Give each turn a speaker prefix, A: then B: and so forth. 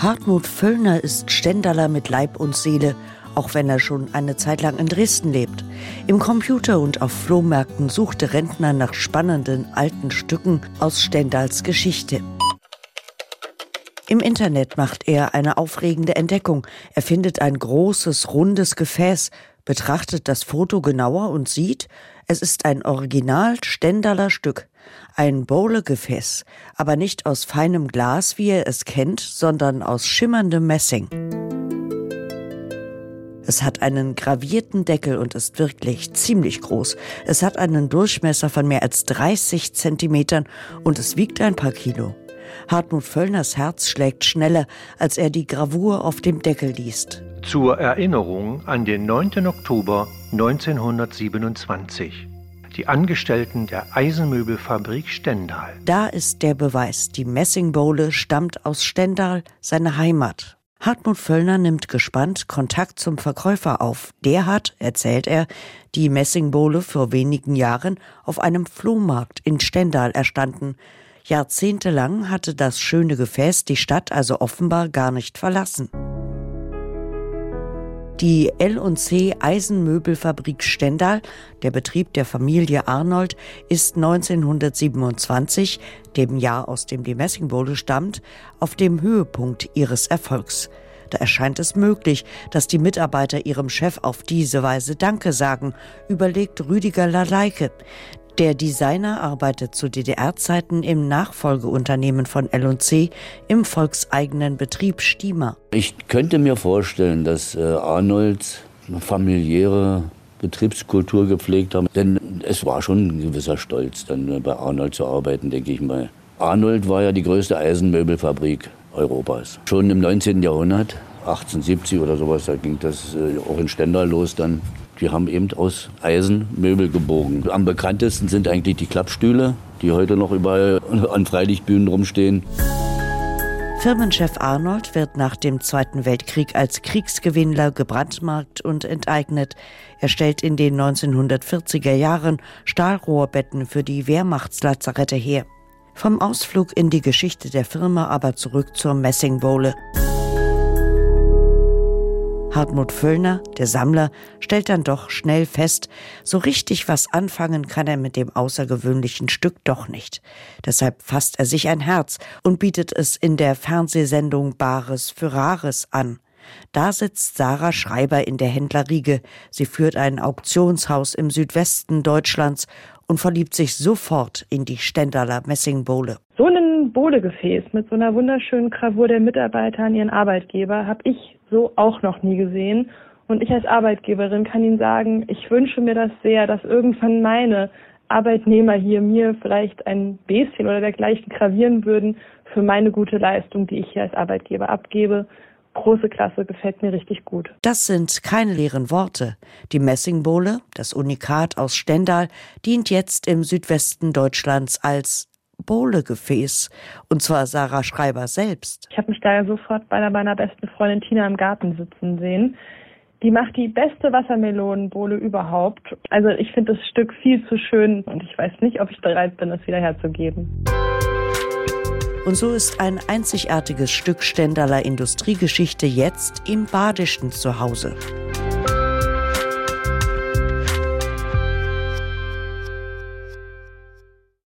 A: Hartmut Völlner ist Ständaler mit Leib und Seele, auch wenn er schon eine Zeit lang in Dresden lebt. Im Computer und auf Flohmärkten sucht der Rentner nach spannenden alten Stücken aus Stendals Geschichte. Im Internet macht er eine aufregende Entdeckung. Er findet ein großes, rundes Gefäß, betrachtet das Foto genauer und sieht, es ist ein original Stendaler Stück, ein Bowlegefäß, aber nicht aus feinem Glas, wie er es kennt, sondern aus schimmerndem Messing. Es hat einen gravierten Deckel und ist wirklich ziemlich groß. Es hat einen Durchmesser von mehr als 30 Zentimetern und es wiegt ein paar Kilo. Hartmut Völlners Herz schlägt schneller, als er die Gravur auf dem Deckel liest.
B: Zur Erinnerung an den 9. Oktober 1927. Die Angestellten der Eisenmöbelfabrik Stendal.
A: Da ist der Beweis. Die Messingbowle stammt aus Stendal, seine Heimat. Hartmut Völlner nimmt gespannt Kontakt zum Verkäufer auf. Der hat, erzählt er, die Messingbowle vor wenigen Jahren auf einem Flohmarkt in Stendal erstanden. Jahrzehntelang hatte das schöne Gefäß die Stadt also offenbar gar nicht verlassen. Die L&C Eisenmöbelfabrik Stendal, der Betrieb der Familie Arnold, ist 1927, dem Jahr aus dem die Messingbowle stammt, auf dem Höhepunkt ihres Erfolgs. Da erscheint es möglich, dass die Mitarbeiter ihrem Chef auf diese Weise Danke sagen, überlegt Rüdiger Laleike. Der Designer arbeitet zu DDR-Zeiten im Nachfolgeunternehmen von L&C im volkseigenen Betrieb Stiemer.
C: Ich könnte mir vorstellen, dass äh, Arnold eine familiäre Betriebskultur gepflegt haben, denn es war schon ein gewisser Stolz, dann äh, bei Arnold zu arbeiten, denke ich mal. Arnold war ja die größte Eisenmöbelfabrik Europas. Schon im 19. Jahrhundert, 1870 oder sowas, da ging das äh, auch in Stendal los dann. Die haben eben aus Eisen Möbel gebogen. Am bekanntesten sind eigentlich die Klappstühle, die heute noch überall an Freilichtbühnen rumstehen.
A: Firmenchef Arnold wird nach dem Zweiten Weltkrieg als Kriegsgewinnler gebrandmarkt und enteignet. Er stellt in den 1940er Jahren Stahlrohrbetten für die Wehrmachtslazarette her. Vom Ausflug in die Geschichte der Firma aber zurück zur Messingbowle. Hartmut Völlner, der Sammler, stellt dann doch schnell fest, so richtig was anfangen kann er mit dem außergewöhnlichen Stück doch nicht. Deshalb fasst er sich ein Herz und bietet es in der Fernsehsendung Bares für Rares an. Da sitzt Sarah Schreiber in der Händlerriege. Sie führt ein Auktionshaus im Südwesten Deutschlands und verliebt sich sofort in die Stendaler Messingbowle.
D: So ein Bohlegefäß mit so einer wunderschönen Gravur der Mitarbeiter an ihren Arbeitgeber habe ich so auch noch nie gesehen. Und ich als Arbeitgeberin kann Ihnen sagen, ich wünsche mir das sehr, dass irgendwann meine Arbeitnehmer hier mir vielleicht ein Bäschen oder dergleichen gravieren würden für meine gute Leistung, die ich hier als Arbeitgeber abgebe große Klasse, gefällt mir richtig gut.
A: Das sind keine leeren Worte. Die Messingbowle, das Unikat aus Stendal, dient jetzt im Südwesten Deutschlands als Bowlegefäß. Und zwar Sarah Schreiber selbst.
D: Ich habe mich da ja sofort bei meiner besten Freundin Tina im Garten sitzen sehen. Die macht die beste Wassermelonenbowle überhaupt. Also ich finde das Stück viel zu schön und ich weiß nicht, ob ich bereit bin, es wieder herzugeben.
A: Und so ist ein einzigartiges Stück Stendaler Industriegeschichte jetzt im Badischen zu Hause.